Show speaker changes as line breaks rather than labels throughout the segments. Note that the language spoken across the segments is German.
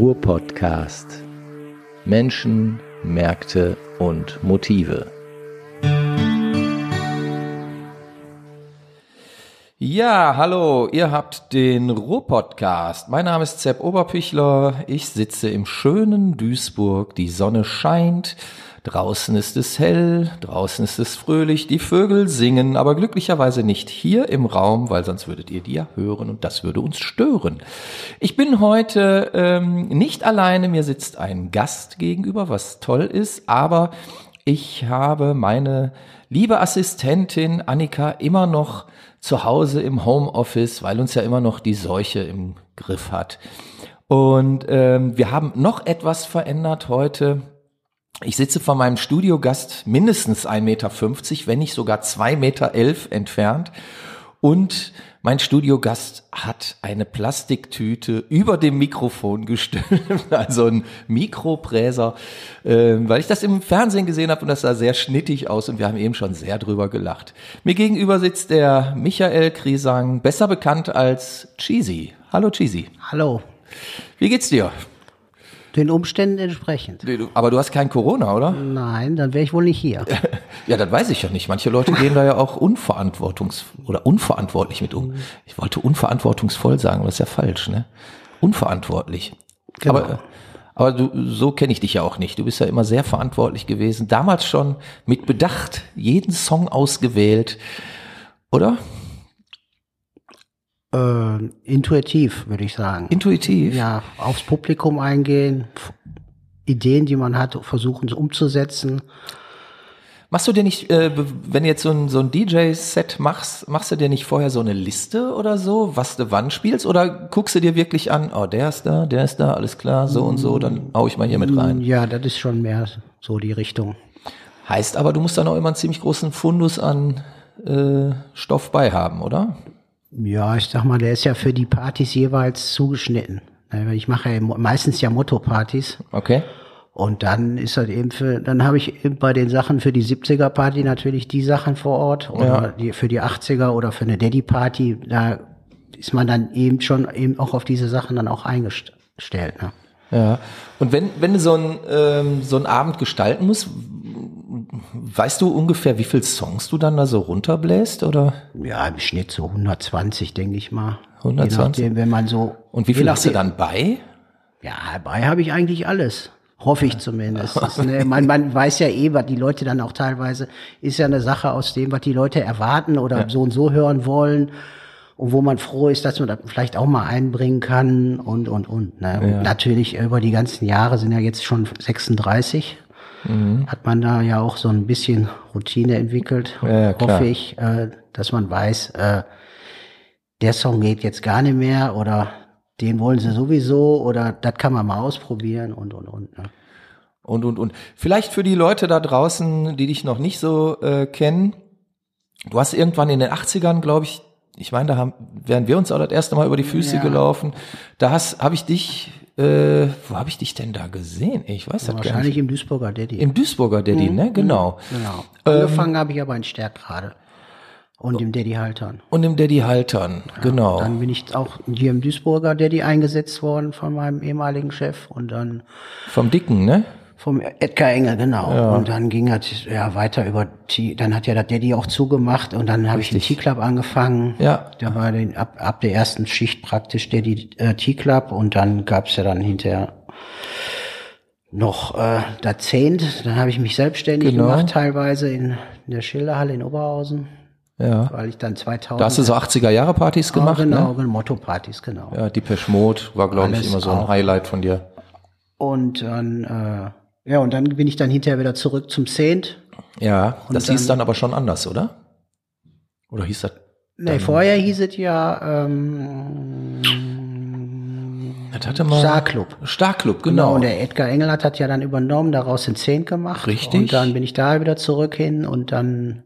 Ruhr-Podcast. Menschen, Märkte und Motive. Ja, hallo, ihr habt den Ruhr-Podcast. Mein Name ist Zepp Oberpichler. Ich sitze im schönen Duisburg. Die Sonne scheint. Draußen ist es hell, draußen ist es fröhlich, die Vögel singen, aber glücklicherweise nicht hier im Raum, weil sonst würdet ihr die ja hören und das würde uns stören. Ich bin heute ähm, nicht alleine, mir sitzt ein Gast gegenüber, was toll ist, aber ich habe meine liebe Assistentin Annika immer noch zu Hause im Homeoffice, weil uns ja immer noch die Seuche im Griff hat. Und ähm, wir haben noch etwas verändert heute. Ich sitze von meinem Studiogast mindestens 1,50 Meter, wenn nicht sogar 2,11 Meter entfernt. Und mein Studiogast hat eine Plastiktüte über dem Mikrofon gestülpt, also ein Mikropräser, äh, weil ich das im Fernsehen gesehen habe und das sah sehr schnittig aus und wir haben eben schon sehr drüber gelacht. Mir gegenüber sitzt der Michael Krisang, besser bekannt als Cheesy. Hallo Cheesy.
Hallo.
Wie geht's dir?
Den Umständen entsprechend.
Aber du hast kein Corona, oder?
Nein, dann wäre ich wohl nicht hier.
Ja, das weiß ich ja nicht. Manche Leute gehen da ja auch unverantwortungs oder unverantwortlich mit um. Ich wollte unverantwortungsvoll sagen, aber das ist ja falsch, ne? Unverantwortlich.
Genau.
Aber, aber du, so kenne ich dich ja auch nicht. Du bist ja immer sehr verantwortlich gewesen. Damals schon mit Bedacht jeden Song ausgewählt, oder?
Äh, intuitiv, würde ich sagen.
Intuitiv.
Ja, aufs Publikum eingehen, Ideen, die man hat, versuchen sie umzusetzen.
Machst du dir nicht, äh, wenn du jetzt so ein, so ein DJ-Set machst, machst du dir nicht vorher so eine Liste oder so, was du wann spielst? Oder guckst du dir wirklich an, oh, der ist da, der ist da, alles klar, so und so, dann hau ich mal hier mit rein.
Ja, das ist schon mehr so die Richtung.
Heißt aber, du musst dann auch immer einen ziemlich großen Fundus an äh, Stoff bei haben, oder?
Ja, ich sag mal, der ist ja für die Partys jeweils zugeschnitten. Ich mache ja meistens ja Motto-Partys.
Okay.
Und dann ist halt eben für, dann habe ich eben bei den Sachen für die 70er Party natürlich die Sachen vor Ort oder
Ja.
die, für die 80er oder für eine Daddy Party, da ist man dann eben schon eben auch auf diese Sachen dann auch eingestellt. Ne?
Ja. Und wenn, wenn du so einen, ähm, so einen Abend gestalten musst, weißt du ungefähr, wie viel Songs du dann da so runterbläst, oder?
Ja, im Schnitt so 120, denke ich mal.
120?
Je nachdem, wenn man so.
Und wie viel hast du dann bei?
Ja, dabei habe ich eigentlich alles. Hoffe ich zumindest. Ne, man, man weiß ja eh, was die Leute dann auch teilweise, ist ja eine Sache aus dem, was die Leute erwarten oder so und so hören wollen. Und wo man froh ist, dass man das vielleicht auch mal einbringen kann und, und, und. Ne? Und natürlich über die ganzen Jahre sind ja jetzt schon 36.
Mhm.
Hat man da ja auch so ein bisschen Routine entwickelt.
Ja.
Hoffe ich, äh, dass man weiß, äh, der Song geht jetzt gar nicht mehr oder den wollen sie sowieso oder das kann man mal ausprobieren und und und. Ne?
Und, und, und. Vielleicht für die Leute da draußen, die dich noch nicht so äh, kennen. Du hast irgendwann in den 80ern, glaube ich, ich meine, da haben, wären wir uns auch das erste Mal über die Füße
Ja.
gelaufen. Da hast, habe ich dich, äh, wo habe ich dich denn da gesehen? Ich weiß das gar
Wahrscheinlich
nicht.
im Duisburger Daddy.
Im Duisburger Daddy, ne? Genau.
genau.
Ähm,
Angefangen habe ich aber in Stärkrade und im Daddy Haltern.
Und im Daddy Haltern, genau.
Dann bin ich auch hier im Duisburger Daddy eingesetzt worden von meinem ehemaligen Chef und dann
Vom Dicken, ne?
Vom Edgar Engel, genau. Und dann ging es ja weiter über T, dann hat ja der Daddy auch zugemacht und dann habe ich den T-Club angefangen.
Ja.
Da war den, ab, ab der ersten Schicht praktisch Daddy äh, T-Club und dann gab's ja dann hinterher noch äh, da Zehnt. Dann habe ich mich selbstständig
Genau.
gemacht, teilweise in, in der Schilderhalle in Oberhausen,
Ja.
weil ich dann 2000
Da hast du so 80er-Jahre-Partys gemacht,
Ah, genau,
ne?
genau, Motto-Partys, genau.
Ja, die Mode war, glaube ich, immer so ein
auch.
Highlight von dir.
Und dann, äh, ja, und dann bin ich dann hinterher wieder zurück zum Zehnt.
Ja, das
dann-
hieß dann aber schon anders, oder? Oder hieß das?
Nee, vorher hieß es ja ähm,
Das hatte mal.
Starclub.
Starclub,
Genau.
genau.
Und der Edgar Engelhardt hat ja dann übernommen, daraus den Zehn gemacht.
Richtig.
Und dann bin ich da wieder zurück hin und dann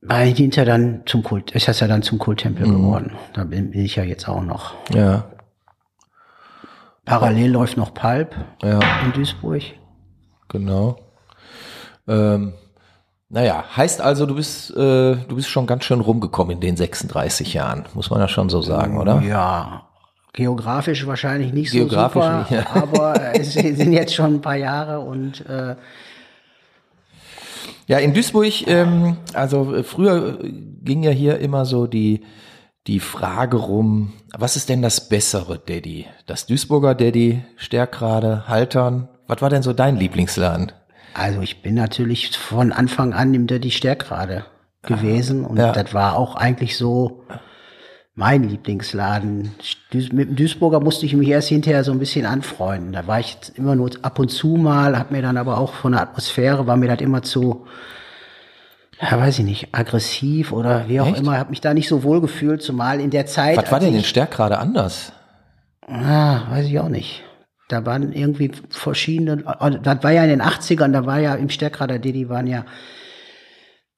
war ich hinterher dann zum Kult, ist das ja dann zum Kulttempel
Mhm.
geworden. Da bin, bin ich ja jetzt auch noch.
ja,
Parallel läuft noch Pulp
ja,
in Duisburg.
genau. Ähm, naja, heißt also, du bist, äh, du bist schon ganz schön rumgekommen in den 36 Jahren, muss man ja schon so sagen, oder?
Ja. Geografisch wahrscheinlich nicht
Geografisch
so super,
nicht, ja.
aber es sind jetzt schon ein paar Jahre und äh,
Ja, in Duisburg, ähm, also äh, früher ging ja hier immer so die, die Frage rum, was ist denn das bessere Daddy? Das Duisburger Daddy, Stärkrade, Haltern? Was war denn so dein Lieblingsladen?
Also ich bin natürlich von Anfang an im Dirty Stärkrade gewesen und
Ja.
das war auch eigentlich so mein Lieblingsladen. Mit dem Duisburger musste ich mich erst hinterher so ein bisschen anfreunden. Da war ich immer nur ab und zu mal, hab mir dann aber auch von der Atmosphäre, war mir das immer zu, ja weiß ich nicht, aggressiv oder wie auch
Echt?
immer, hab mich da nicht so wohl gefühlt, zumal in der Zeit.
Was war denn in
ich-
Stärkrade anders?
Ah, weiß ich auch nicht. Da waren irgendwie verschiedene, also das war ja in den 80ern, da war ja im Stärkrader Diddy waren ja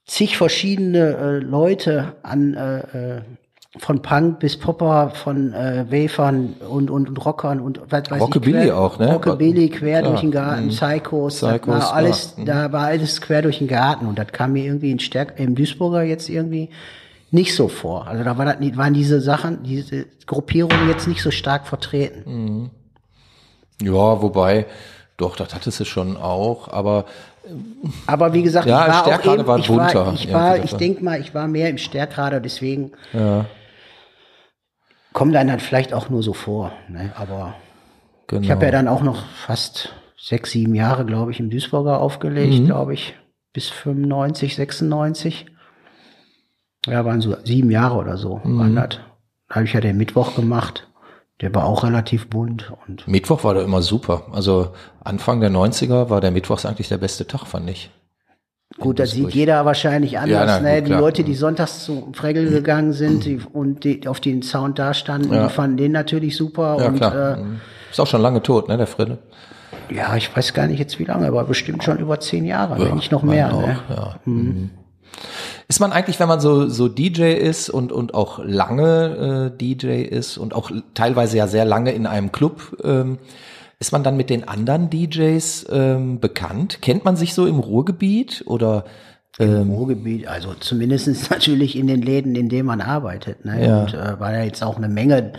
zig verschiedene äh, Leute an äh, äh, von Punk bis Popper, von äh, Wafern und, und, und Rockern und was weiß
Rockabilly
ich. quer-
auch, ne?
Rockabilly quer
Klar.
durch den Garten,
Mhm.
Psychos,
Psychos,
war alles.
Mhm.
da war alles quer durch den Garten und das kam mir irgendwie in Stärk im Duisburger jetzt irgendwie nicht so vor. Also da war das, waren diese Sachen, diese Gruppierungen jetzt nicht so stark vertreten.
Ja, wobei, doch, das hattest du schon auch, aber
Aber wie gesagt,
Ja,
ich war auch eben,
war
ich war, ich war, ich denke mal, ich war mehr im Stärkrader, deswegen
ja,
kommt dann halt vielleicht auch nur so vor. Ne? Aber
genau.
ich habe ja dann auch noch fast sechs, sieben Jahre, glaube ich, im Duisburger aufgelegt,
Mhm.
glaube ich, bis 95, 96. Ja, waren so sieben Jahre oder so.
Mhm.
Waren das. Da habe ich ja den Mittwoch gemacht. Der war auch relativ bunt und
Mittwoch war da immer super. Also Anfang der 90er war der Mittwochs eigentlich der beste Tag, fand ich.
Gut, das sieht jeder wahrscheinlich anders.
na,
ne?
gut,
die
klar.
Leute, die sonntags zu Fregel gegangen sind die, und die auf den Sound da standen,
Ja.
die fanden den natürlich super.
Ja,
und
klar.
Äh,
Mhm. Ist auch schon lange tot, ne, der Friede?
ja, ich weiß gar nicht jetzt wie lange, aber bestimmt schon über zehn Jahre, wenn nicht noch mehr. Ne?
Auch, ja. Mhm. Ist man eigentlich, wenn man so, so DJ ist und, und auch lange äh, DJ ist und auch teilweise ja sehr lange in einem Club, ähm, ist man dann mit den anderen DJs ähm, bekannt? Kennt man sich so im Ruhrgebiet oder
Im Ruhrgebiet, also zumindest natürlich in den Läden, in denen man arbeitet. Ne?
Ja.
Und äh, war ja jetzt auch eine Menge,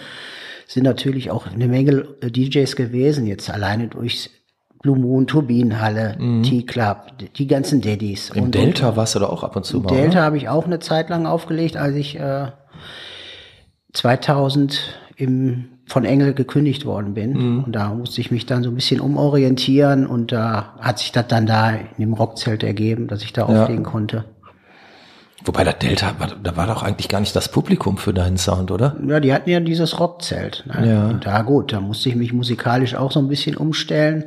sind natürlich auch eine Menge äh, DJs gewesen, jetzt alleine durchs Blue Moon, Turbinenhalle, T-Club, die- die ganzen Daddies.
Mhm. im
Und-
Delta warst du da auch ab und zu mal?
Delta
oder?
habe ich auch eine Zeit lang aufgelegt, als ich äh, 2000 im, von Engel gekündigt worden bin.
Mhm.
Und da musste ich mich dann so ein bisschen umorientieren und da hat sich das dann da in dem Rockzelt ergeben, dass ich da
Ja.
auflegen konnte.
Wobei das Delta, da war doch eigentlich gar nicht das Publikum für deinen Sound, oder?
Ja, die hatten ja dieses Rockzelt. Ne?
Ja.
Und da gut, da musste ich mich musikalisch auch so ein bisschen umstellen.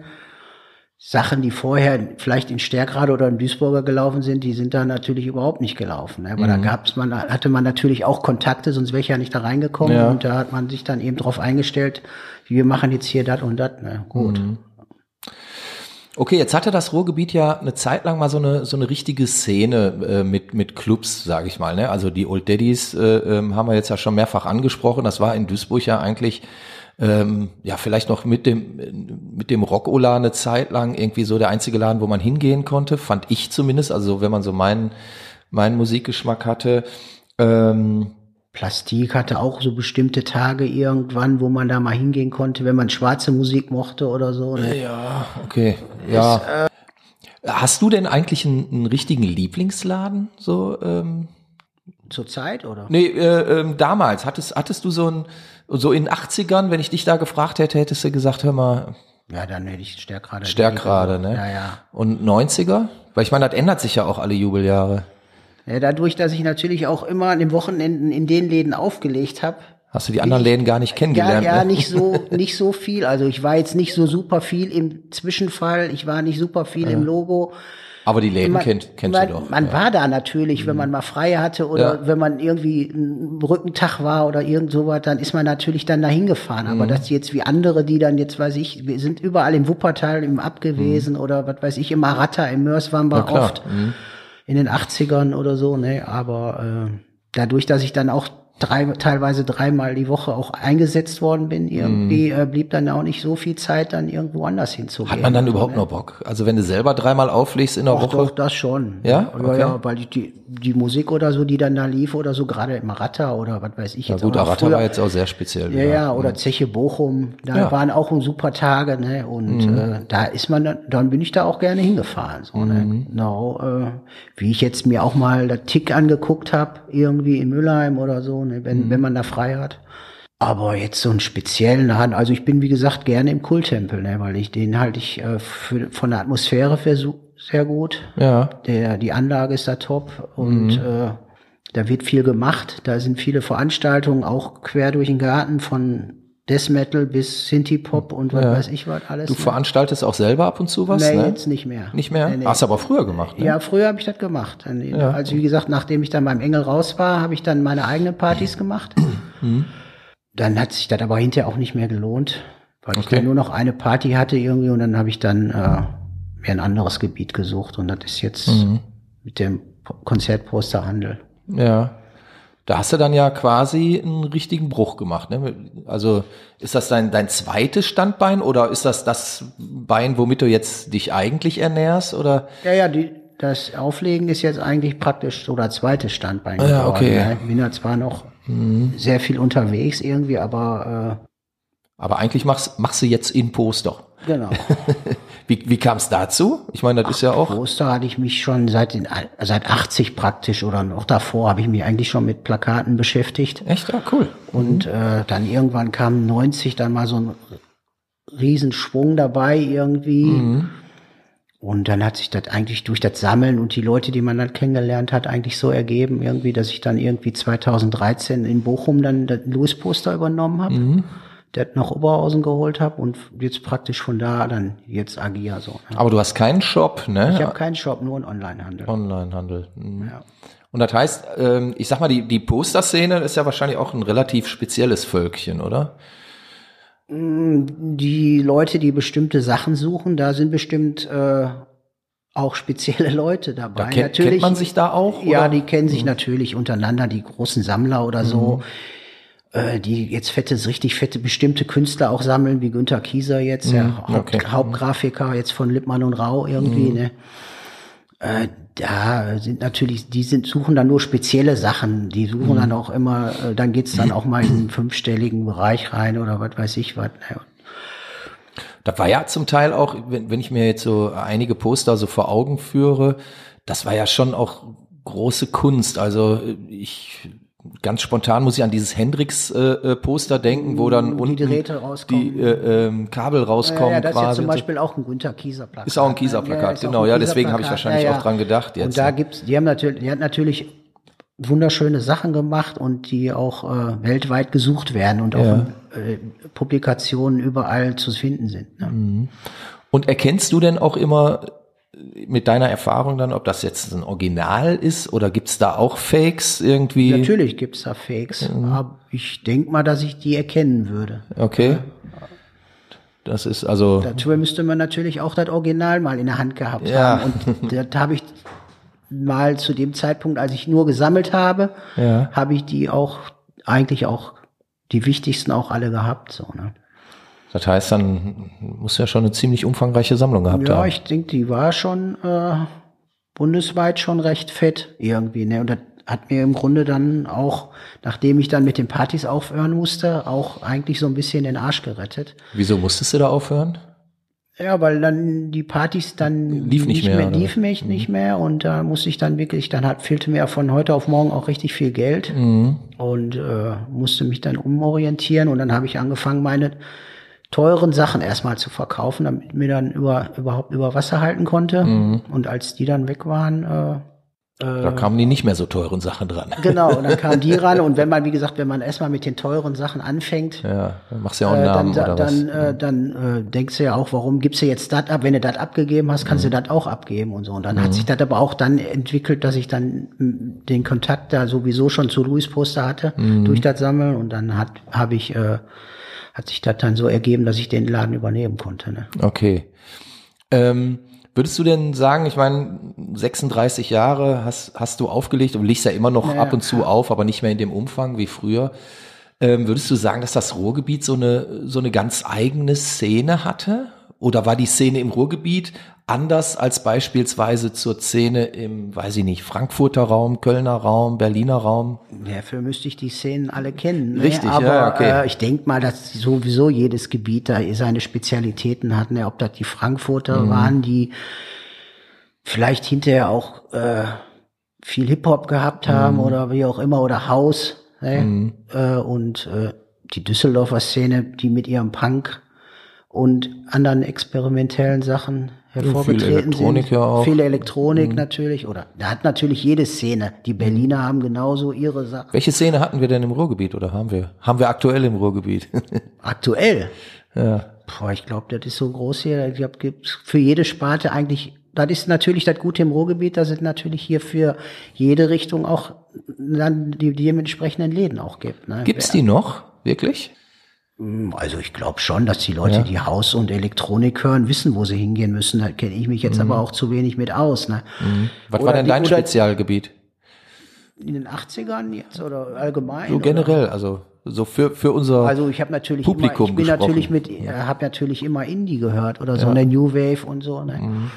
Sachen, die vorher vielleicht in Stärkrade oder in Duisburger gelaufen sind, die sind da natürlich überhaupt nicht gelaufen. Ne? Aber
Mhm.
da gab's man, hatte man natürlich auch Kontakte, sonst wäre ich ja nicht da reingekommen.
Ja.
Und da hat man sich dann eben drauf eingestellt, wir machen jetzt hier das und das. Ne? Gut.
Mhm. Okay, jetzt hatte das Ruhrgebiet ja eine Zeit lang mal so eine so eine richtige Szene äh, mit mit Clubs, sage ich mal. Ne? Also die Old Daddies äh, ähm, haben wir jetzt ja schon mehrfach angesprochen. Das war in Duisburg ja eigentlich ähm, ja vielleicht noch mit dem mit dem Rock-Ola eine Zeit lang irgendwie so der einzige Laden, wo man hingehen konnte, fand ich zumindest. Also wenn man so meinen meinen Musikgeschmack hatte. Ähm,
Plastik hatte auch so bestimmte Tage irgendwann, wo man da mal hingehen konnte, wenn man schwarze Musik mochte oder so. Ne?
Ja, okay. Ja. Hast du denn eigentlich einen, einen richtigen Lieblingsladen? So, ähm,
Zur Zeit, oder?
nee, äh, ähm, damals hattest, hattest du so ein, so in den 80ern, wenn ich dich da gefragt hätte, hättest du gesagt, hör mal,
Ja, dann hätte ich Stärkrade.
Stärkrade, ne?
Ja, ja.
Und 90er? Weil ich meine, das ändert sich ja auch alle Jubeljahre.
Ja, dadurch, dass ich natürlich auch immer an den Wochenenden in den Läden aufgelegt habe.
Hast du die anderen Läden gar nicht
Ja,
kennengelernt?
ja,
ne?
nicht so, nicht so viel. Also ich war jetzt nicht so super viel im Zwischenfall. Ich war nicht super viel im Logo.
Aber die Läden
Man,
kennt, kennst
man,
doch.
man
ja.
war da natürlich, wenn man mal frei hatte oder
Ja.
wenn man irgendwie ein Brückentag war oder irgend sowas, dann ist man natürlich dann dahin gefahren. Aber
Mhm.
das jetzt wie andere, die dann jetzt, weiß ich, wir sind überall im Wuppertal im Ab gewesen oder was weiß ich, im Maratta, im Mörs waren wir
Mhm.
Oft in den 80ern oder so, ne, aber äh, dadurch, dass ich dann auch drei, teilweise dreimal die Woche auch eingesetzt worden bin, irgendwie
Mhm.
äh, blieb dann auch nicht so viel Zeit, dann irgendwo anders hinzugehen.
Hat man dann
Also,
überhaupt
ne?
noch Bock? Also wenn du selber dreimal auflegst in der
Doch,
Woche?
doch, das schon.
Ja?
Ja,
Okay.
ja, weil die, die, die Musik oder so, die dann da lief oder so, gerade im Ratter oder was weiß ich
Ja
jetzt.
gut, Aratta
früher-
war jetzt auch sehr speziell.
Ja, ja, oder Zeche Bochum, da
Ja. Mhm.
waren auch super Tage, ne? Und äh, da ist man dann, dann bin ich da auch gerne hingefahren. So, ne? Genau, äh, wie ich jetzt mir auch mal der Tick angeguckt habe, irgendwie in Mülheim oder so, ne? wenn,
Mhm.
wenn man da frei hat. Aber jetzt so einen speziellen Laden, also ich bin wie gesagt gerne im Kulttempel, ne? weil ich den halte ich äh, für, von der Atmosphäre für so, sehr gut.
Ja.
Der, die Anlage ist da top und äh, da wird viel gemacht. Da sind viele Veranstaltungen, auch quer durch den Garten von Death Metal bis Synthie Pop und was
Ja.
weiß ich was alles.
Du
ne?
veranstaltest auch selber ab und zu was,
nee,
ne?
jetzt nicht mehr.
Nicht mehr?
Nee, nee.
Hast du aber früher gemacht, ne?
Ja, früher habe ich das gemacht.
Ja.
Also wie gesagt, nachdem ich dann beim Engel raus war, habe ich dann meine eigenen Partys gemacht.
Mhm.
Dann hat sich das aber hinterher auch nicht mehr gelohnt, weil ich
Okay.
dann nur noch eine Party hatte irgendwie und dann habe ich dann äh, mir ein anderes Gebiet gesucht und das ist jetzt
Mhm.
mit dem Po- Konzertposterhandel.
Ja. Da hast du dann ja quasi einen richtigen Bruch gemacht. Ne? Also ist das dein, dein zweites Standbein oder ist das das Bein, womit du jetzt dich eigentlich ernährst? Oder
Ja, ja, die, das Auflegen ist jetzt eigentlich praktisch so das zweite Standbein.
Ja,
geworden,
okay.
ne? Ich bin ja zwar noch sehr viel unterwegs irgendwie, aber
aber eigentlich machst, machst du jetzt in Poster.
Genau.
Wie, wie kam es dazu? Ich meine, das ist ja auch.
Poster hatte ich mich schon seit den seit 80 praktisch oder noch davor habe ich mich eigentlich schon mit Plakaten beschäftigt.
Echt? Ja, cool.
Und äh, dann irgendwann kam 90 dann mal so ein Riesenschwung dabei irgendwie.
Mhm.
Und dann hat sich das eigentlich durch das Sammeln und die Leute, die man dann kennengelernt hat, eigentlich so ergeben, irgendwie, dass ich dann irgendwie 2013 in Bochum dann das Louis-Poster übernommen habe,
Mhm.
Der nach Oberhausen geholt habe und jetzt praktisch von da dann jetzt agier so. Ne?
Aber du hast keinen Shop, ne?
Ich habe keinen Shop, nur einen Onlinehandel.
Onlinehandel. Mhm.
Ja.
Und das heißt, ähm, ich sag mal, die, die Poster-Szene ist ja wahrscheinlich auch ein relativ spezielles Völkchen, oder?
Die Leute, die bestimmte Sachen suchen, da sind bestimmt äh, auch spezielle Leute dabei.
Da kennt, kennt man sich da auch?
Ja,
oder? Mhm.
die kennen sich natürlich untereinander, die großen Sammler oder so, äh, die jetzt fette, richtig fette bestimmte Künstler auch sammeln, wie Günter Kieser jetzt, ja, Haupt,
Mhm, okay. Mhm.
Hauptgrafiker jetzt von Lippmann und Rau irgendwie, ne? Äh, da sind natürlich, die sind, suchen dann nur spezielle Sachen. Die suchen
Mhm.
dann auch immer, äh, dann geht's dann auch mal in einen fünfstelligen Bereich rein oder was weiß ich was. Ne?
Das war ja zum Teil auch, wenn, wenn ich mir jetzt so einige Poster so vor Augen führe, das war ja schon auch große Kunst. Also ich ganz spontan muss ich an dieses Hendrix-Poster denken, wo dann
Wo
unten
die Drähte rauskommen.
die äh, ähm, Kabel rauskommen
Ja, ja, das ist ja
quasi.
zum
und so.
Beispiel auch ein Günter Kieser Plakat.
Ist auch ein
ne?
Kieser-Plakat,
ist auch
genau. Ja, deswegen habe ich
Kieser-Plakat.
wahrscheinlich auch dran gedacht jetzt,
Und da
ne?
gibt's, die haben natürlich, die hat natürlich wunderschöne Sachen gemacht und die auch äh, weltweit gesucht werden und auch
Ja.
in, äh, Publikationen überall zu finden sind. Ne?
Und erkennst du denn auch immer mit deiner Erfahrung dann, ob das jetzt ein Original ist oder gibt's da auch Fakes irgendwie?
Natürlich gibt's da Fakes,
Mhm.
aber ich denk mal, dass ich die erkennen würde.
Okay. Das ist also.
Dafür müsste man natürlich auch das Original mal in der Hand gehabt
Ja.
haben. Und das habe ich mal zu dem Zeitpunkt, als ich nur gesammelt habe,
Ja.
habe ich die auch eigentlich auch die wichtigsten auch alle gehabt. So, ne?
Das heißt, dann muss ja schon eine ziemlich umfangreiche Sammlung gehabt
Ja,
haben.
ich denke, die war schon äh, bundesweit schon recht fett irgendwie. Ne? Und das hat mir im Grunde dann auch, nachdem ich dann mit den Partys aufhören musste, auch eigentlich so ein bisschen den Arsch gerettet.
Wieso musstest du da aufhören?
Ja, weil dann die Partys dann
Lief nicht mehr, oder Mhm.
lief mich nicht mehr und da musste ich dann wirklich, dann hat fehlte mir von heute auf morgen auch richtig viel Geld
Mhm.
und äh, musste mich dann umorientieren und dann habe ich angefangen, meine teuren Sachen erstmal zu verkaufen, damit mir dann über, überhaupt über Wasser halten konnte.
Mhm.
Und als die dann weg waren, äh,
Da kamen die nicht mehr so teuren Sachen dran.
genau, und dann kamen die ran und wenn man, wie gesagt, wenn man erstmal mit den teuren Sachen anfängt,
Ja, dann machst du ja auch einen
äh,
Namen
dann,
oder
dann,
was.
äh, dann äh, denkst du ja auch, warum gibst du jetzt das ab? Wenn du das abgegeben hast,
Mhm.
kannst du das auch abgeben und so. Und dann hat sich das aber auch dann entwickelt, dass ich dann den Kontakt da sowieso schon zu Louis Poster hatte
Mhm.
durch das Sammeln und dann hat habe ich äh, hat sich das dann so ergeben, dass ich den Laden übernehmen konnte. Ne?
Okay. Ähm, Würdest du denn sagen, ich meine, 36 Jahre hast, hast du aufgelegt und legst ja immer noch
Ja,
ab und zu auf, aber nicht mehr in dem Umfang wie früher. Ähm, würdest du sagen, dass das Ruhrgebiet so eine, so eine ganz eigene Szene hatte? Oder war die Szene im Ruhrgebiet anders als beispielsweise zur Szene im, weiß ich nicht, Frankfurter Raum, Kölner Raum, Berliner Raum?
Dafür müsste ich die Szenen alle kennen. Ne?
Richtig, ja,
aber
ja, okay.
äh, ich denke mal, dass sowieso jedes Gebiet da seine Spezialitäten hat. Ne? Ob das die Frankfurter
Mhm.
waren, die vielleicht hinterher auch äh, viel Hip-Hop gehabt haben
Mhm.
oder wie auch immer oder House. Ne? Äh, und äh, die Düsseldorfer Szene, die mit ihrem Punk und anderen experimentellen Sachen hervorgetreten
Elektronik
sind.
ja auch. Mhm.
Viele Elektronik natürlich. Oder da hat natürlich jede Szene. Die Berliner haben genauso ihre Sachen.
Welche Szene hatten wir denn im Ruhrgebiet oder haben wir? Haben wir aktuell im Ruhrgebiet?
Aktuell.
ja.
Boah, ich glaube, das ist so groß hier. Ich glaube, gibt's für jede Sparte eigentlich. Das ist natürlich das Gute im Ruhrgebiet. Da sind natürlich hier für jede Richtung auch dann die, die dementsprechenden Läden auch gibt. Ne?
Gibt's die noch? Wirklich?
Also ich glaube schon, dass die Leute, die Haus und Elektronik hören, wissen, wo sie hingehen müssen. Da kenne ich mich jetzt aber auch zu wenig mit aus. Ne?
Was
Oder
war denn
die-
dein
oder-
Spezialgebiet?
In den 80ern jetzt oder allgemein?
So
oder?
generell, also so für, für unser
Also ich habe natürlich
Publikum
immer, ich bin
gesprochen.
natürlich mit, äh, habe natürlich immer Indie gehört oder so eine New Wave und so, ne?
Mhm.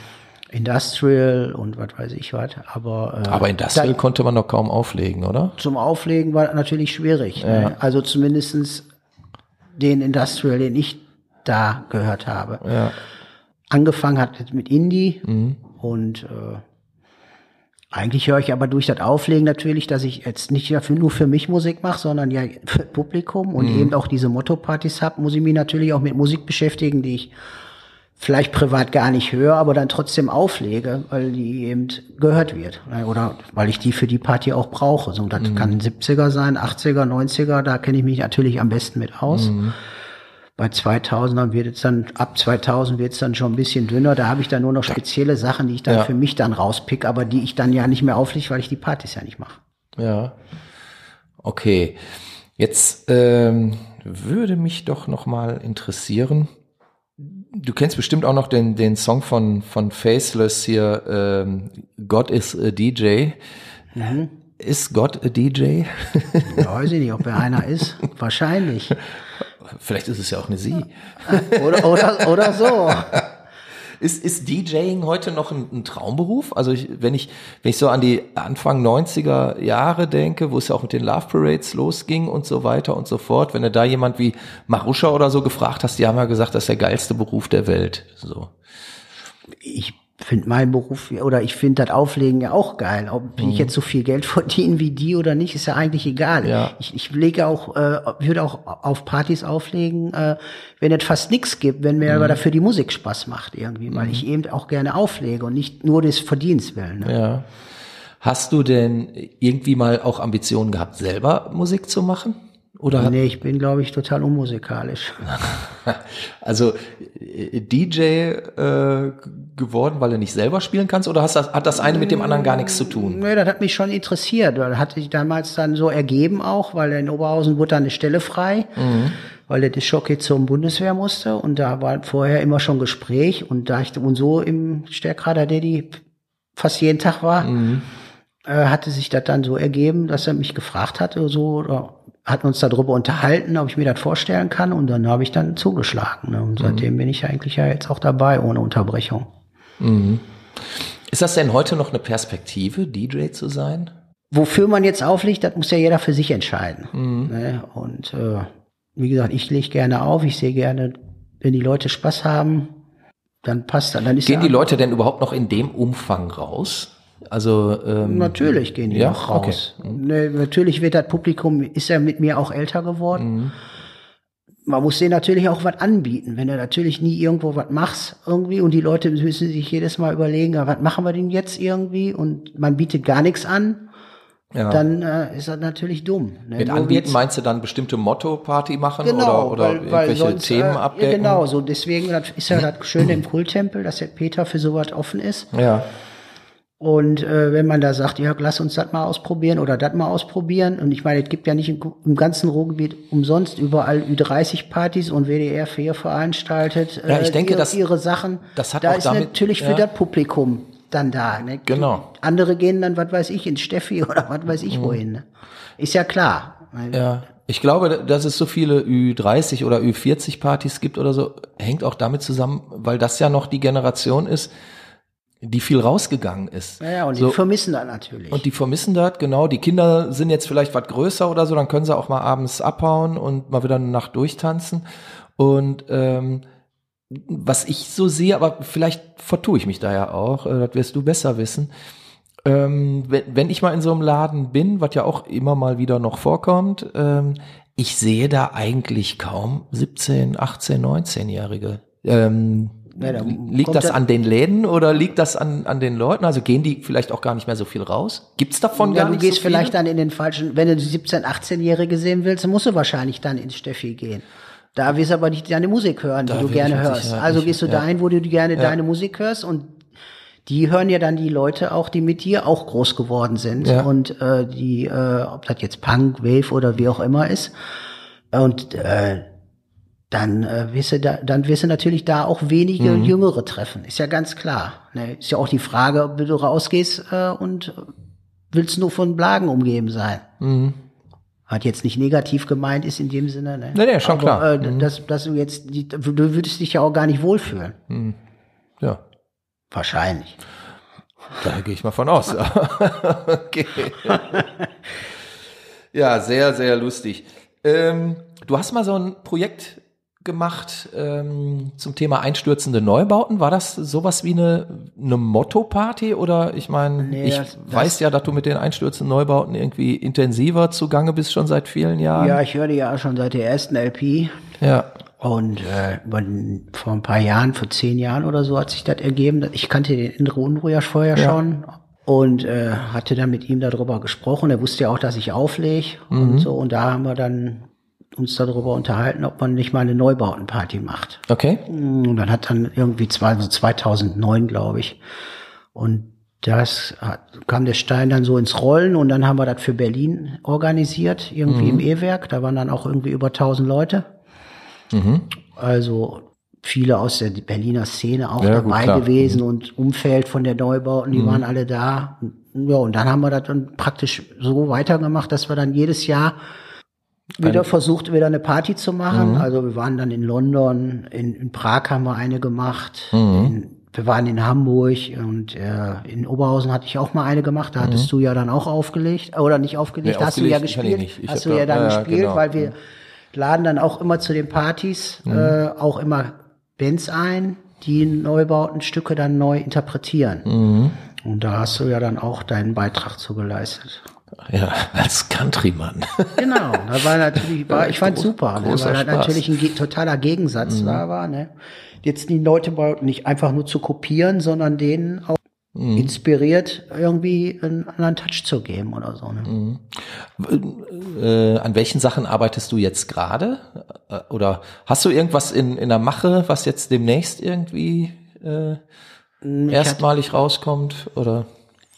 Industrial und was weiß ich was. Aber, äh,
Aber Industrial
da,
konnte man doch kaum auflegen, oder?
zum Auflegen war natürlich schwierig. Ne? Also zumindestens den Industrial, den ich da gehört habe.
Ja.
Angefangen hat jetzt mit Indie
Mhm.
und äh, eigentlich höre ich aber durch das Auflegen natürlich, dass ich jetzt nicht dafür, nur für mich Musik mache, sondern ja für Publikum und eben auch diese Motto-Partys habe, muss ich mich natürlich auch mit Musik beschäftigen, die ich vielleicht privat gar nicht höre, aber dann trotzdem auflege, weil die eben gehört wird. Oder weil ich die für die Party auch brauche. So, das kann 70er sein, 80er, 90er, da kenne ich mich natürlich am besten mit aus. Bei 2000ern wird es dann, ab 2000 wird es dann schon ein bisschen dünner. Da habe ich dann nur noch spezielle Sachen, die ich dann
Ja.
für mich dann rauspick, aber die ich dann ja nicht mehr auflege, weil ich die Partys ja nicht mache.
Ja. Okay. Jetzt ähm, würde mich doch noch mal interessieren. Du kennst bestimmt auch noch den, den Song von, von Faceless hier, ähm, God is a DJ. Ist God a DJ?
Weiß ich nicht, ob er einer ist. Wahrscheinlich.
Vielleicht ist es ja auch eine Sie.
Oder, oder, oder so.
Ist, ist DJing heute noch ein, ein Traumberuf? Also ich, wenn ich wenn ich so an die Anfang 90er Jahre denke, wo es ja auch mit den Love Parades losging und so weiter und so fort, wenn du da jemand wie Maruscha oder so gefragt hast, die haben ja gesagt, das ist der geilste Beruf der Welt. So.
ich finde meinen Beruf oder ich finde das Auflegen ja auch geil. Ob ich jetzt so viel Geld verdiene wie die oder nicht, ist ja eigentlich egal.
Mhm. Ja.
Ich, ich lege auch, äh, würde auch auf Partys auflegen, äh, wenn es fast nichts gibt, wenn
Mhm.
mir aber dafür die Musik Spaß macht irgendwie, weil ich eben auch gerne auflege und nicht nur des Verdienst will. Ne?
Ja. Hast du denn irgendwie mal auch Ambitionen gehabt, selber Musik zu machen? Oder
Nee, ich bin, glaube ich, total unmusikalisch.
also äh, DJ äh, geworden, weil du nicht selber spielen kannst? Oder hast das, hat das eine mit dem anderen gar nichts zu tun?
Nee, das hat mich schon interessiert. Das hat sich damals dann so ergeben auch, weil in Oberhausen wurde dann eine Stelle frei, weil der Dischockey zum Bundeswehr musste und da war vorher immer schon Gespräch und da ich und so im Stärkrader Daddy fast jeden Tag war, äh, hatte sich das dann so ergeben, dass er mich gefragt hatte, so, oder hatten uns darüber unterhalten, ob ich mir das vorstellen kann und dann habe ich dann zugeschlagen. Ne? Und seitdem bin ich eigentlich ja jetzt auch dabei, ohne Unterbrechung.
Ist das denn heute noch eine Perspektive, DJ zu sein?
Wofür man jetzt auflegt, das muss ja jeder für sich entscheiden. Ne? Und äh, wie gesagt, ich lege gerne auf, ich sehe gerne, wenn die Leute Spaß haben, dann passt das. Dann ist
Gehen die Leute denn überhaupt noch in dem Umfang raus? Also ähm,
Natürlich gehen die
Ja?
noch raus. Ne, natürlich wird das Publikum, ist ja mit mir auch älter geworden. Man muss denen natürlich auch was anbieten. Wenn du natürlich nie irgendwo was machst irgendwie und die Leute müssen sich jedes Mal überlegen, ja, was machen wir denn jetzt irgendwie und man bietet gar nichts an,
ja.
dann äh, ist das natürlich dumm. Ne?
mit
Nur
anbieten
wird's-
meinst du dann bestimmte Motto-Party machen
Genau,
oder, oder
weil, weil
irgendwelche
sonst,
Themen
äh,
abdecken?
Ja, genau, so deswegen das ist ja das Schöne im Kulttempel, dass der Peter für sowas offen ist.
Ja.
Und äh, wenn man da sagt, ja, lass uns das mal ausprobieren oder das mal ausprobieren. Und ich meine, es gibt ja nicht im, im ganzen Ruhrgebiet umsonst überall Ü30-Partys und WDR 4 veranstaltet
Ja, ich
äh,
denke,
ihre,
das-
ihre Sachen.
das hat
da
auch
ist
damit-
natürlich für
ja.
das Publikum dann da. Ne?
Genau.
Andere gehen dann, was weiß ich, ins Steffi oder was weiß ich wohin. Ne? Ist ja klar.
Ja. Ich glaube, dass es so viele Ü30 oder Ü40 Partys gibt oder so, hängt auch damit zusammen, weil das ja noch die Generation ist, die viel rausgegangen ist.
Ja, ja, und
so,
die vermissen das natürlich.
und die vermissen das, genau. Die Kinder sind jetzt vielleicht was größer oder so, dann können sie auch mal abends abhauen und mal wieder eine Nacht durchtanzen. Und ähm, was ich so sehe, aber vielleicht vertue ich mich da ja auch, äh, das wirst du besser wissen. Ähm, wenn, wenn ich mal in so einem Laden bin, was ja auch immer mal wieder noch vorkommt, ähm, ich sehe da eigentlich kaum 17, 18, 19-Jährige. Ähm,
Ja,
liegt das
ja-
an den Läden oder liegt das an, an den Leuten? Also gehen die vielleicht auch gar nicht mehr so viel raus? Gibt's davon
ja,
gar
du
nicht
gehst
so viele?
vielleicht dann in den falschen, wenn du die 17-, 18-Jährige sehen willst, dann musst du wahrscheinlich dann ins Steffi gehen. Da wirst du aber nicht deine Musik hören, die
Da
du
will
gerne hörst. Also
nicht,
gehst du
ja.
dahin, wo du gerne deine Musik hörst und die hören ja dann die Leute auch, die mit dir auch groß geworden sind.
Ja.
Und äh, die, äh, ob das jetzt Punk, Wave oder wie auch immer ist. Und äh, dann äh, wirst du da, dann wirst du natürlich da auch wenige
Mhm.
Jüngere treffen. Ist ja ganz klar. Ne? Ist ja auch die Frage, ob du rausgehst äh, und willst nur von Blagen umgeben sein.
Mhm.
Hat jetzt nicht negativ gemeint ist in dem Sinne. Ne?
Nee, nee, schon
Aber,
klar.
Äh, dass, dass du jetzt, die, du würdest dich ja auch gar nicht wohlfühlen.
Ja,
Wahrscheinlich.
da gehe ich mal von aus. okay. Ja, sehr, sehr lustig. Ähm, du hast mal so ein Projekt gemacht ähm, zum Thema einstürzende Neubauten. War das sowas wie eine, eine Motto-Party? Oder ich meine,
Nee,
ich
das-
weiß ja, dass du mit den einstürzenden Neubauten irgendwie intensiver zugange bist schon seit vielen Jahren.
Ja, ich höre die ja schon seit der ersten LP.
Ja.
Und äh, vor ein paar Jahren, vor zehn Jahren oder so, hat sich das ergeben. Ich kannte den Indre Unruh ja vorher
Ja.
schon und äh, hatte dann mit ihm darüber gesprochen. Er wusste ja auch, dass ich auflege
Mhm.
und so. Und da haben wir dann uns darüber unterhalten, ob man nicht mal eine Neubautenparty macht.
Okay.
Und dann hat dann irgendwie zwei, so 2009, glaube ich. Und das hat, kam der Stein dann so ins Rollen und dann haben wir das für Berlin organisiert, irgendwie
Mhm.
im E-Werk. Da waren dann auch irgendwie über 1000 Leute.
Mhm.
Also viele aus der Berliner Szene auch
Ja, gut,
dabei.
Mhm.
gewesen und Umfeld von der Neubauten, die waren alle da. Ja, und dann haben wir das dann praktisch so weitergemacht, dass wir dann jedes Jahr wieder versucht, wieder eine Party zu machen.
Mhm.
Also wir waren dann in London, in, in Prag haben wir eine gemacht.
Mhm.
In, wir waren in Hamburg und äh, in Oberhausen hatte ich auch mal eine gemacht. Da hattest du ja dann auch aufgelegt. Oder nicht aufgelegt,
Nee,
hast du ja
ich
gespielt.
nicht. Ich
hast du ja
da-
dann
ja,
gespielt,
genau.
weil wir laden dann auch immer zu den Partys äh, auch immer Bands ein, die Neubautenstücke dann neu interpretieren. Und da hast du ja dann auch deinen Beitrag zu geleistet.
Ja, als Countryman.
Genau, da war natürlich, war, ich fand super, ne, weil das
Spaß.
natürlich ein totaler Gegensatz da war. Ne? Jetzt die Leute nicht einfach nur zu kopieren, sondern denen auch inspiriert irgendwie einen anderen Touch zu geben oder so. Ne?
äh, an welchen Sachen arbeitest du jetzt gerade? Äh, Oder hast du irgendwas in, in der Mache, was jetzt demnächst irgendwie äh, erstmalig rauskommt? Oder?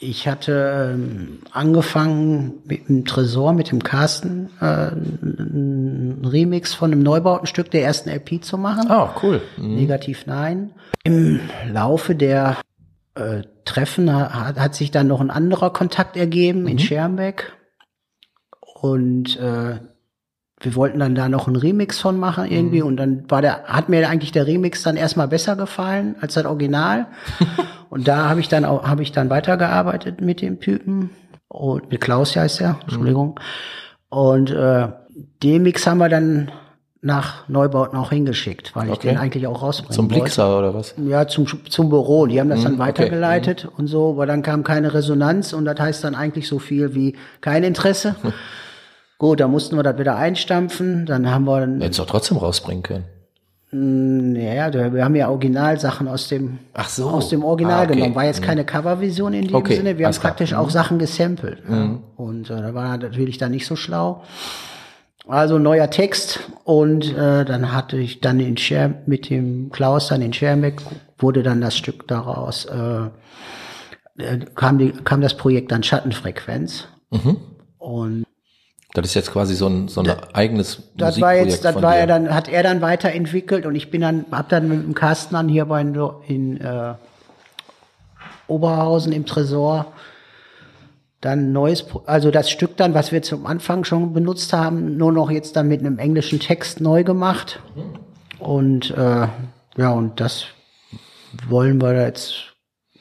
Ich hatte ähm, angefangen mit dem Tresor, mit dem Carsten, äh, ein Remix von einem Neubautenstück der ersten LP zu machen.
Ah, cool. Mhm.
Negativ nein. Im Laufe der äh, Treffen hat, hat sich dann noch ein anderer Kontakt ergeben in Schermbeck. Und äh, wir wollten dann da noch einen Remix von machen irgendwie. Und dann war der, hat mir eigentlich der Remix dann erstmal besser gefallen als das Original. und da habe ich dann auch, habe ich dann weitergearbeitet mit dem Typen. Und mit Klaus heißt er, Entschuldigung. Und äh, den Mix haben wir dann nach Neubauten auch hingeschickt, weil ich
Okay.
den eigentlich auch rausbringen
Zum
wollte.
Blixer oder was?
Ja, zum, zum Büro. Die haben das dann
Mhm, okay.
weitergeleitet und so, aber dann kam keine Resonanz und das heißt dann eigentlich so viel wie kein Interesse. Gut, da mussten wir das wieder einstampfen. Dann haben wir, dann,
Hättest du trotzdem rausbringen können.
ja, da- wir haben ja Originalsachen aus dem,
Ach so.
aus dem Original
Ah, okay.
genommen. War jetzt keine Coverversion in dem
Okay,
Sinne. Wir haben
alles klar. Mhm.
praktisch auch Sachen gesampelt. Ja. Und äh, da war natürlich dann nicht so schlau. Also neuer Text und äh, dann hatte ich dann in Scher mit dem Klaus dann in Schermbeck wurde dann das Stück daraus äh, äh, kam, die, kam das Projekt dann Schattenfrequenz.
Mhm.
Und
Das ist jetzt quasi so ein, so ein eigenes
das war
Musikprojekt
jetzt, das
von
war
dir.
ja dann, hat er dann weiterentwickelt und ich bin dann, hab dann mit dem Carsten dann hier bei in äh, Oberhausen im Tresor dann neues, also das Stück dann, was wir zum Anfang schon benutzt haben, nur noch jetzt dann mit einem englischen Text neu gemacht. Und äh, ja, und das wollen wir da jetzt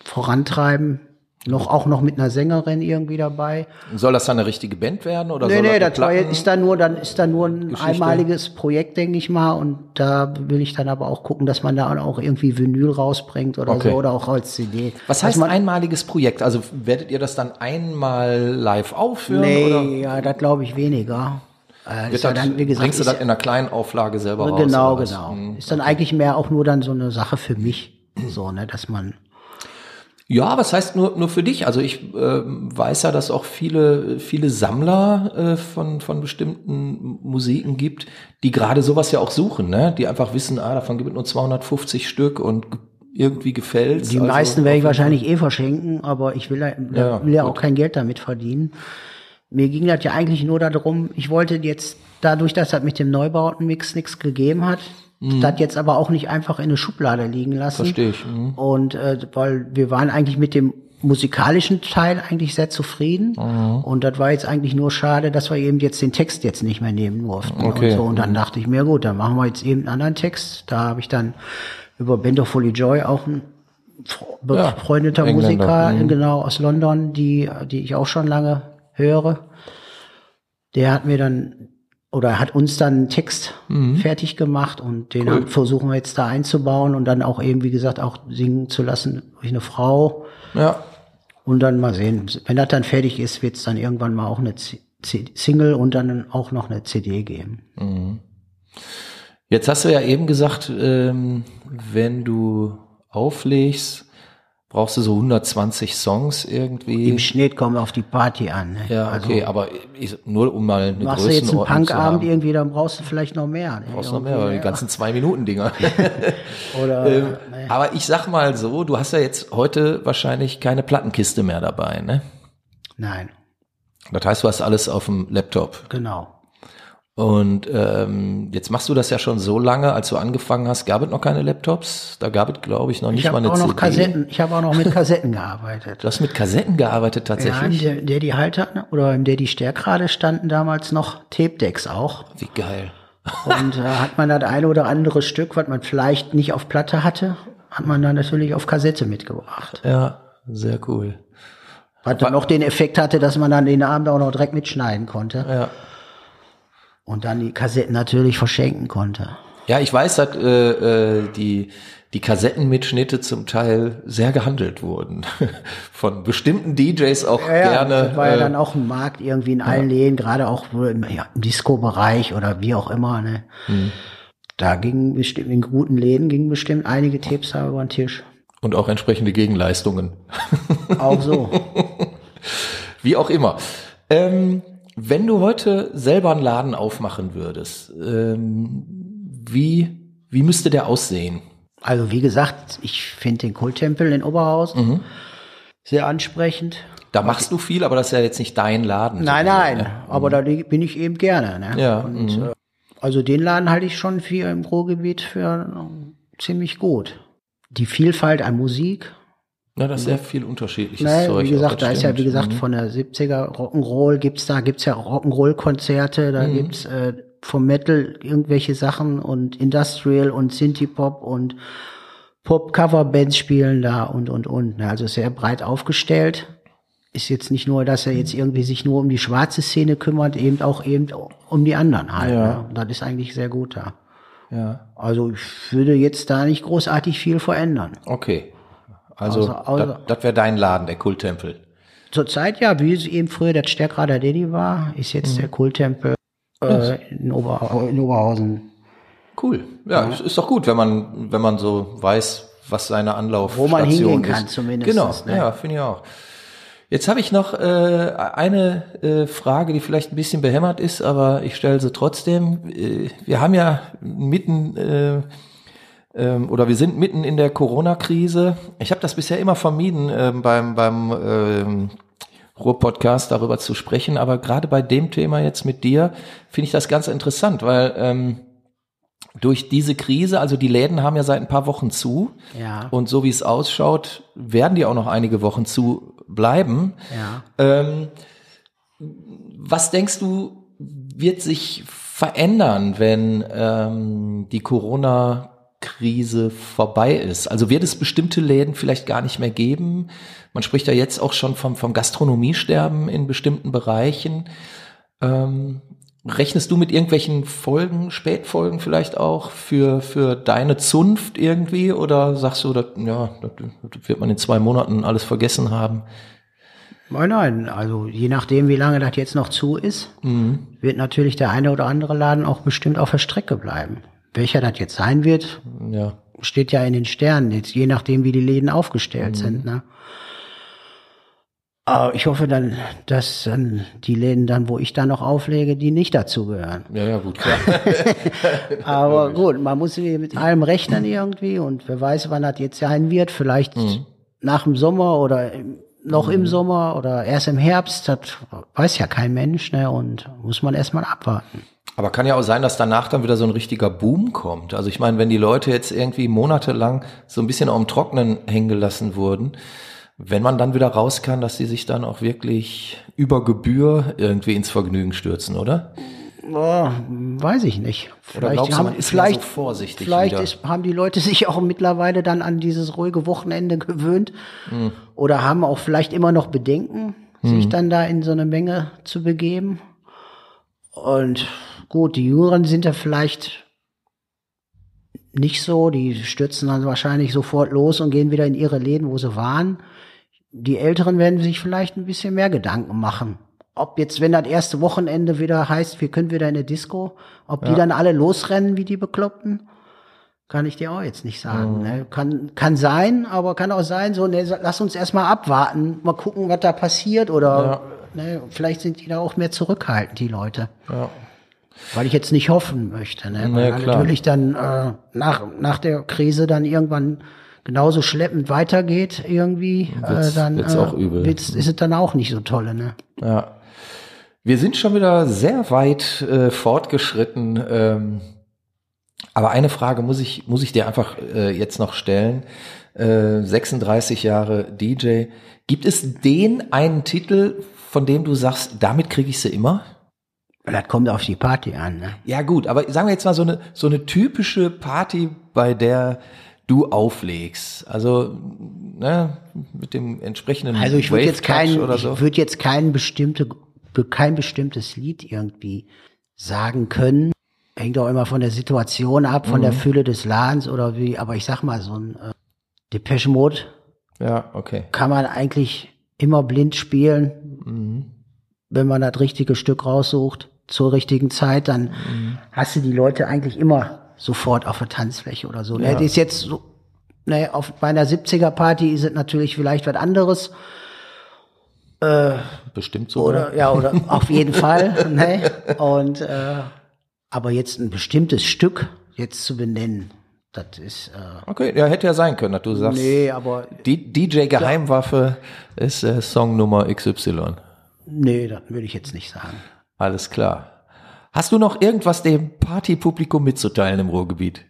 vorantreiben. Noch auch noch mit einer Sängerin irgendwie dabei.
Soll das dann eine richtige Band werden oder
Nee,
soll
nee,
das
das ist dann nur, dann ist dann nur ein
Geschichte?
einmaliges Projekt, denke ich mal. Und da will ich dann aber auch gucken, dass man da auch irgendwie Vinyl rausbringt oder
Okay.
so oder auch als CD.
Was heißt
man,
einmaliges Projekt? Also werdet ihr das dann einmal live aufführen?
Nee,
oder
ja, das glaube ich weniger. Äh, ist
das,
dann, wie gesagt,
bringst du das in einer kleinen Auflage selber raus?
genau,
oder was?
genau.
Mhm.
Ist dann eigentlich mehr auch nur dann so eine Sache für mich. So, ne, dass man,
Ja, was heißt nur, nur für dich? Also ich ähm, weiß ja, dass auch viele, viele Sammler äh, von, von bestimmten Musiken gibt, die gerade sowas ja auch suchen, ne? Die einfach wissen, ah, davon gibt es nur 250 Stück und irgendwie gefällt's.
die
Also
meisten werde ich wahrscheinlich eh verschenken, aber ich will ja,
Ja,
will ja
gut.
auch kein Geld damit verdienen. Mir ging das ja eigentlich nur darum, ich wollte jetzt, dadurch, dass das mit dem Neubautenmix nichts gegeben hat, das jetzt aber auch nicht einfach in eine Schublade liegen lassen.
Mhm. Verstehe ich. Mhm.
Und äh, weil wir waren eigentlich mit dem musikalischen Teil eigentlich sehr zufrieden.
Mhm.
Und das war jetzt eigentlich nur schade, dass wir eben jetzt den Text jetzt nicht mehr nehmen durften.
Okay.
Und, so. und dann dachte ich mir, gut, dann machen wir jetzt eben einen anderen Text. Da habe ich dann über Band of Holy Joy auch
Ja,
befreundeter
Engländer,
Musiker,
mhm.
genau, aus London, die, die ich auch schon lange höre. Der hat mir dann oder hat uns dann einen Text fertig gemacht und den
Mhm. Cool.
versuchen wir jetzt da einzubauen und dann auch eben, wie gesagt, auch singen zu lassen durch eine Frau.
Ja.
Und dann mal sehen. Wenn das dann fertig ist, wird es dann irgendwann mal auch eine C C Single und dann auch noch eine CD geben.
Jetzt hast du ja eben gesagt, ähm, wenn du auflegst, brauchst du so 120 Songs irgendwie.
Im Schnitt kommen wir auf die Party an. Ne?
ja,
Also,
okay, aber ich, nur um mal eine
Machst du jetzt einen
Größenordnung zu
Punkabend
haben.
irgendwie, dann brauchst du vielleicht noch mehr. Ne?
Brauchst noch mehr,
Irgendwie,
aber die
ja.
ganzen zwei Minuten Dinger.
Oder,
Ähm,
ne.
aber ich sag mal so, du hast ja jetzt heute wahrscheinlich keine Plattenkiste mehr dabei, ne?
Nein,
Das heißt, du hast alles auf dem Laptop.
genau.
Und ähm, jetzt machst du das ja schon so lange, als du angefangen hast, gab es noch keine Laptops. Da gab es, glaube ich, noch nicht
Ich
mal eine
auch noch
CD.
Kassetten, ich habe auch noch mit Kassetten gearbeitet.
Du hast mit Kassetten gearbeitet
Ja,
tatsächlich.
im der, der die Halter oder im der die Stärkrade standen damals noch Tape-Decks auch.
Wie geil.
Und da hat man das eine oder andere Stück, was man vielleicht nicht auf Platte hatte, hat man dann natürlich auf Kassette mitgebracht.
Ja, sehr cool.
Was dann auch den Effekt hatte, dass man dann den Abend auch noch direkt mitschneiden konnte.
Ja.
Und dann die Kassetten natürlich verschenken konnte.
Ja, ich weiß, dass äh, äh, die, die Kassettenmitschnitte zum Teil sehr gehandelt wurden. Von bestimmten DJs auch gerne.
das war ja
äh,
dann auch ein Markt irgendwie in allen Läden, gerade auch im, ja, im Disco-Bereich oder wie auch immer. Ne?
Hm.
Da gingen bestimmt, in guten Läden gingen bestimmt einige Tipps über den Tisch.
und auch entsprechende Gegenleistungen.
Auch so.
Wie auch immer. Ähm, wenn du heute selber einen Laden aufmachen würdest, ähm, wie, wie müsste der aussehen?
Also wie gesagt, ich finde den Kulttempel in Oberhausen
Mhm.
sehr ansprechend.
Da machst du viel, aber das ist ja jetzt nicht dein Laden.
Nein,
so
nein,
gesehen, ne?
aber da li- bin ich eben gerne. Ne?
Ja,
Und,
mhm.
äh, also den Laden halte ich schon für im Ruhrgebiet für äh, ziemlich gut. Die Vielfalt an Musik,
Ja, das ist sehr viel unterschiedliches
Ne,
Zeug.
wie gesagt, da ist ja, wie gesagt,
Mhm.
von der 70er Rock'n'Roll gibt's da, gibt's ja Rock'n'Roll-Konzerte, da gibt's äh, vom Metal irgendwelche Sachen und Industrial und Synthie-Pop und Pop-Cover-Bands spielen da und, und, und. ne. Also sehr breit aufgestellt. Ist jetzt nicht nur, dass er jetzt irgendwie sich nur um die schwarze Szene kümmert, eben auch eben um die anderen halt.
Ja.
Ne? Das ist eigentlich sehr gut da.
Ja,
Also ich würde jetzt da nicht großartig viel verändern.
okay. Also,
außer-
das, das wäre dein Laden, der Kulttempel.
Zurzeit ja, wie es eben früher der Stärkrader Daddy war, ist jetzt der Kulttempel äh, in, Ober, in Oberhausen.
Cool. Ja, es ist doch gut, wenn man, wenn man so weiß, was seine Anlaufstation
Wo man hingehen
ist.
kann zumindest,
Genau,
ne?
ja, finde ich auch. Jetzt habe ich noch äh, eine äh, Frage, die vielleicht ein bisschen behämmert ist, aber ich stelle sie trotzdem. Äh, wir haben ja mitten äh, ähm, oder wir sind mitten in der Corona-Krise. Ich habe das bisher immer vermieden, ähm, beim, beim ähm, Ruhr-Podcast darüber zu sprechen, aber gerade bei dem Thema jetzt mit dir finde ich das ganz interessant, weil ähm, durch diese Krise, also die Läden haben ja seit ein paar Wochen zu.
Ja.
Und so wie es ausschaut, werden die auch noch einige Wochen zu bleiben.
Ja.
Ähm, was denkst du, wird sich verändern, wenn ähm, die Corona-Krise vorbei ist? Also wird es bestimmte Läden vielleicht gar nicht mehr geben? Man spricht ja jetzt auch schon vom, vom Gastronomiesterben in bestimmten Bereichen. Ähm, rechnest du mit irgendwelchen Folgen, Spätfolgen vielleicht auch für, für deine Zunft irgendwie? Oder sagst du, das, ja, das wird man in zwei Monaten alles vergessen haben?
Nein, nein, also je nachdem, wie lange das jetzt noch zu ist,
Mhm.
wird natürlich der eine oder andere Laden auch bestimmt auf der Strecke bleiben. Welcher das jetzt sein wird,
Ja.
steht ja in den Sternen, jetzt je nachdem, wie die Läden aufgestellt sind. Ne? Aber ich hoffe dann, dass dann die Läden dann, wo ich dann noch auflege, die nicht dazugehören.
Ja, ja, gut, klar.
Aber gut, man muss mit allem rechnen irgendwie und wer weiß, wann das jetzt sein wird. Vielleicht nach dem Sommer oder noch im Sommer oder erst im Herbst. Das weiß ja kein Mensch, ne? Und muss man erstmal abwarten.
Aber kann ja auch sein, dass danach dann wieder so ein richtiger Boom kommt. Also ich meine, wenn die Leute jetzt irgendwie monatelang so ein bisschen auf dem Trocknen hängen gelassen wurden, wenn man dann wieder raus kann, dass sie sich dann auch wirklich über Gebühr irgendwie ins Vergnügen stürzen, oder?
Oh, weiß ich nicht. Vielleicht
du,
haben, vielleicht,
so vorsichtig
vielleicht ist, haben die Leute sich auch mittlerweile dann an dieses ruhige Wochenende gewöhnt oder haben auch vielleicht immer noch Bedenken, sich dann da in so eine Menge zu begeben. Und gut, die Jüngeren sind ja vielleicht nicht so, die stürzen dann wahrscheinlich sofort los und gehen wieder in ihre Läden, wo sie waren. Die Älteren werden sich vielleicht ein bisschen mehr Gedanken machen. Ob jetzt, wenn das erste Wochenende wieder heißt, wir können wieder in eine Disco, ob die dann alle losrennen wie die Bekloppten, kann ich dir auch jetzt nicht sagen. Ne? Kann, kann sein, aber kann auch sein, so, ne, lass uns erstmal abwarten, mal gucken, was da passiert oder ne, vielleicht sind die da auch mehr zurückhaltend, die Leute.
Ja.
Weil ich jetzt nicht hoffen möchte, ne? Weil
klar.
natürlich dann äh, nach, nach der Krise dann irgendwann genauso schleppend weitergeht irgendwie,
Wird's-
äh, dann
wird's auch übel.
wird's, ist es dann auch nicht so tolle, ne?
Ja. Wir sind schon wieder sehr weit äh, fortgeschritten. Ähm, aber eine Frage muss ich, muss ich dir einfach äh, jetzt noch stellen. Äh, 36 Jahre DJ. Gibt es den einen Titel, von dem du sagst, damit kriege ich sie immer?
Weil das kommt auf die Party an, ne?
Ja gut, aber sagen wir jetzt mal so eine, so eine typische Party, bei der du auflegst. Also ne, mit dem entsprechenden
Also ich würde jetzt kein,
oder
ich
so.
würde jetzt kein bestimmte, kein bestimmtes Lied irgendwie sagen können. Hängt auch immer von der Situation ab, von
Mhm.
der Fülle des Ladens oder wie, aber ich sag mal, so ein äh, Depeche Mode
Ja, okay.
kann man eigentlich immer blind spielen,
Mhm.
wenn man das richtige Stück raussucht, zur richtigen Zeit, dann
Mhm.
hast du die Leute eigentlich immer sofort auf der Tanzfläche oder so. Ne? Das ist jetzt so, ne, auf meiner 70er Party ist es natürlich vielleicht was anderes.
Bestimmt so.
Oder ja, oder auf jeden Fall. Ne? Und äh, aber jetzt ein bestimmtes Stück jetzt zu benennen, das ist äh,
Okay, ja, hätte ja sein können, dass du sagst,
nee, aber
die DJ Geheimwaffe ist äh, Song Nummer XY.
nee, das würde ich jetzt nicht sagen.
Alles klar. Hast du noch irgendwas dem Partypublikum mitzuteilen im Ruhrgebiet?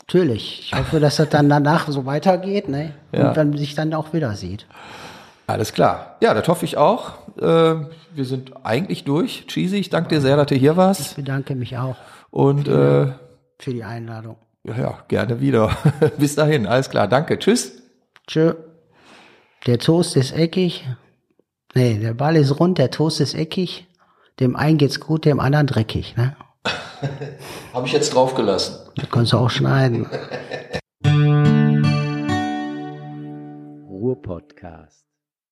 Natürlich. Ich hoffe, dass das dann danach so weitergeht, ne?
Ja.
Und dann sich dann auch wieder sieht.
Alles klar. Ja, das hoffe ich auch. Äh, wir sind eigentlich durch. Cheesy, ich danke dir sehr, dass du hier warst.
Ich bedanke mich auch
Und äh,
für die Einladung.
ja, ja, gerne wieder. Bis dahin. Alles klar. Danke. Tschüss.
Tschö. Der Toast ist eckig. Nee, der Ball ist rund, der Toast ist eckig. Dem einen geht's gut, dem anderen dreckig, ne?
Habe ich jetzt draufgelassen.
Das kannst du auch schneiden.
Ruhr-Podcast.